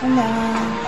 こん。